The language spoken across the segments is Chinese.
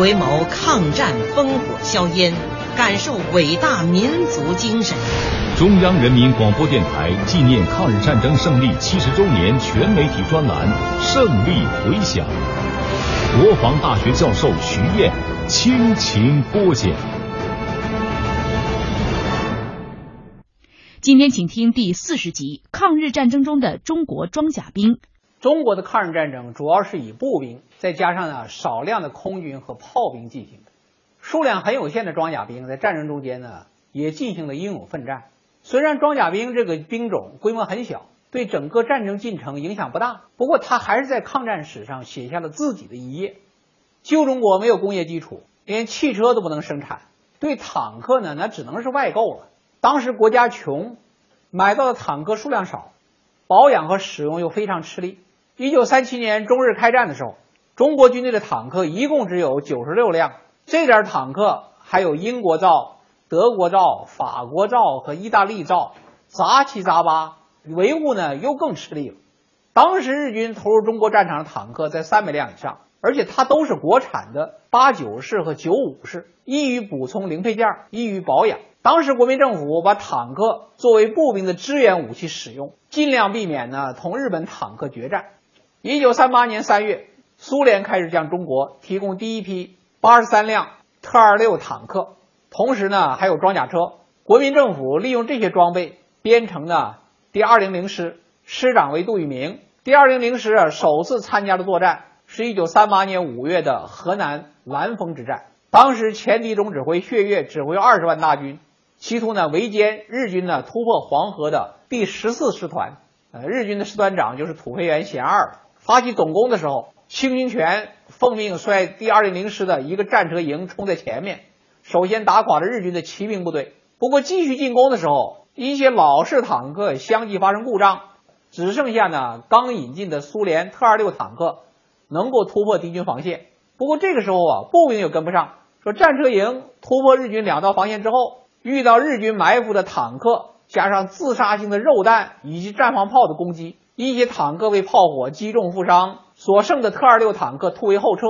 回眸抗战烽火硝烟，感受伟大民族精神。中央人民广播电台纪念抗日战争胜利七十周年全媒体专栏《胜利回响》，国防大学教授徐燕倾情播讲。今天请听第四十集：抗日战争中的中国装甲兵。中国的抗日战争主要是以步兵，再加上呢少量的空军和炮兵进行的，数量很有限的装甲兵在战争中间呢也进行了英勇奋战。虽然装甲兵这个兵种规模很小，对整个战争进程影响不大，不过他还是在抗战史上写下了自己的一页。旧中国没有工业基础，连汽车都不能生产，对坦克呢那只能是外购了。当时国家穷，买到的坦克数量少，保养和使用又非常吃力。一九三七年中日开战的时候，中国军队的坦克一共只有九十六辆，这点坦克还有英国造、德国造、法国造和意大利造，杂七杂八，维护呢又更吃力了。当时日军投入中国战场的坦克在三百辆以上，而且它都是国产的八九式和九五式，易于补充零配件，易于保养。当时国民政府把坦克作为步兵的支援武器使用，尽量避免呢同日本坦克决战。一九三八年三月，苏联开始向中国提供第一批八十三辆特二六坦克，同时呢还有装甲车。国民政府利用这些装备编成了第二零零师，师长为杜聿明。第二零零师啊首次参加的作战是一九三八年五月的河南兰峰之战。当时前敌总指挥薛岳指挥二十万大军，企图呢围歼日军呢突破黄河的第十四师团。呃，日军的师团长就是土肥原贤二。发起总攻的时候，清军权奉命率第二零零师的一个战车营冲在前面，首先打垮了日军的骑兵部队。不过继续进攻的时候，一些老式坦克相继发生故障，只剩下呢刚引进的苏联特二六坦克能够突破敌军防线。不过这个时候啊，步兵又跟不上。说战车营突破日军两道防线之后，遇到日军埋伏的坦克，加上自杀性的肉弹以及战防炮的攻击。一些坦克被炮火击中负伤，所剩的特二六坦克突围后撤。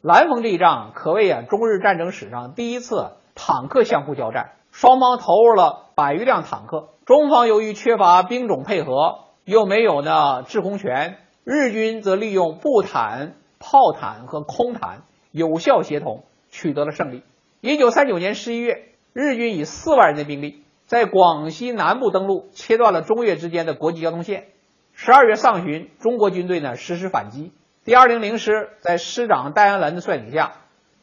兰峰这一仗可谓啊中日战争史上第一次坦克相互交战，双方投入了百余辆坦克。中方由于缺乏兵种配合，又没有呢制空权，日军则利用步坦、炮坦和空坦有效协同，取得了胜利。一九三九年十一月，日军以四万人的兵力在广西南部登陆，切断了中越之间的国际交通线。十二月上旬，中国军队呢实施反击。第二零零师在师长戴安澜的率领下，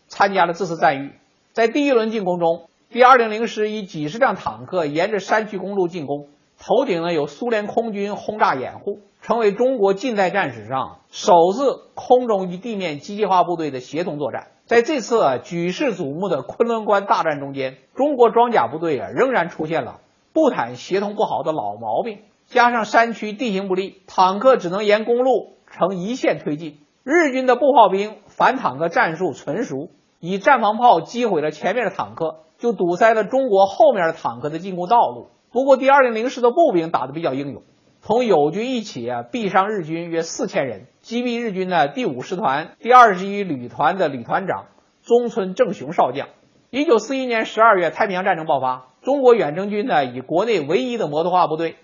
参加了这次战役。在第一轮进攻中，第二零零师以几十辆坦克沿着山区公路进攻，头顶呢有苏联空军轰炸掩护，成为中国近代战史上首次空中与地面机械化部队的协同作战。在这次啊举世瞩目的昆仑关大战中间，中国装甲部队啊仍然出现了步坦协同不好的老毛病。加上山区地形不利，坦克只能沿公路呈一线推进。日军的步炮兵反坦克战术纯熟，以战防炮击毁了前面的坦克，就堵塞了中国后面的坦克的进攻道路。不过，第二零零师的步兵打得比较英勇，同友军一起啊毙伤日军约四千人，击毙日军的第五师团第二十一旅团的旅团长中村正雄少将。一九四一年十二月，太平洋战争爆发，中国远征军呢以国内唯一的摩托化部队。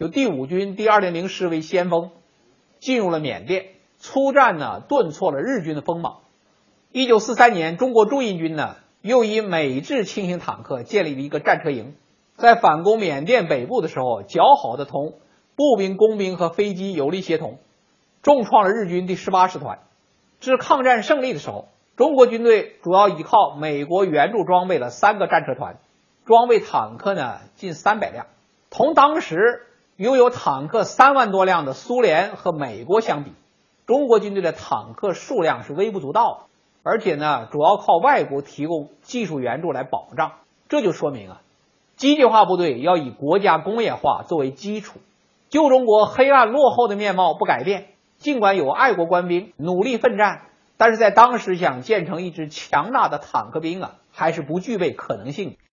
由第五军第二零零师为先锋，进入了缅甸，出战呢顿挫了日军的锋芒。一九四三年，中国驻印军呢又以美制轻型坦克建立了一个战车营，在反攻缅甸北部的时候，较好的同步兵、工兵和飞机有力协同，重创了日军第十八师团。至抗战胜利的时候，中国军队主要依靠美国援助装备了三个战车团，装备坦克呢近三百辆，同当时。拥有坦克三万多辆的苏联和美国相比，中国军队的坦克数量是微不足道的，而且呢，主要靠外国提供技术援助来保障。这就说明啊，机械化部队要以国家工业化作为基础。旧中国黑暗落后的面貌不改变，尽管有爱国官兵努力奋战，但是在当时想建成一支强大的坦克兵啊，还是不具备可能性。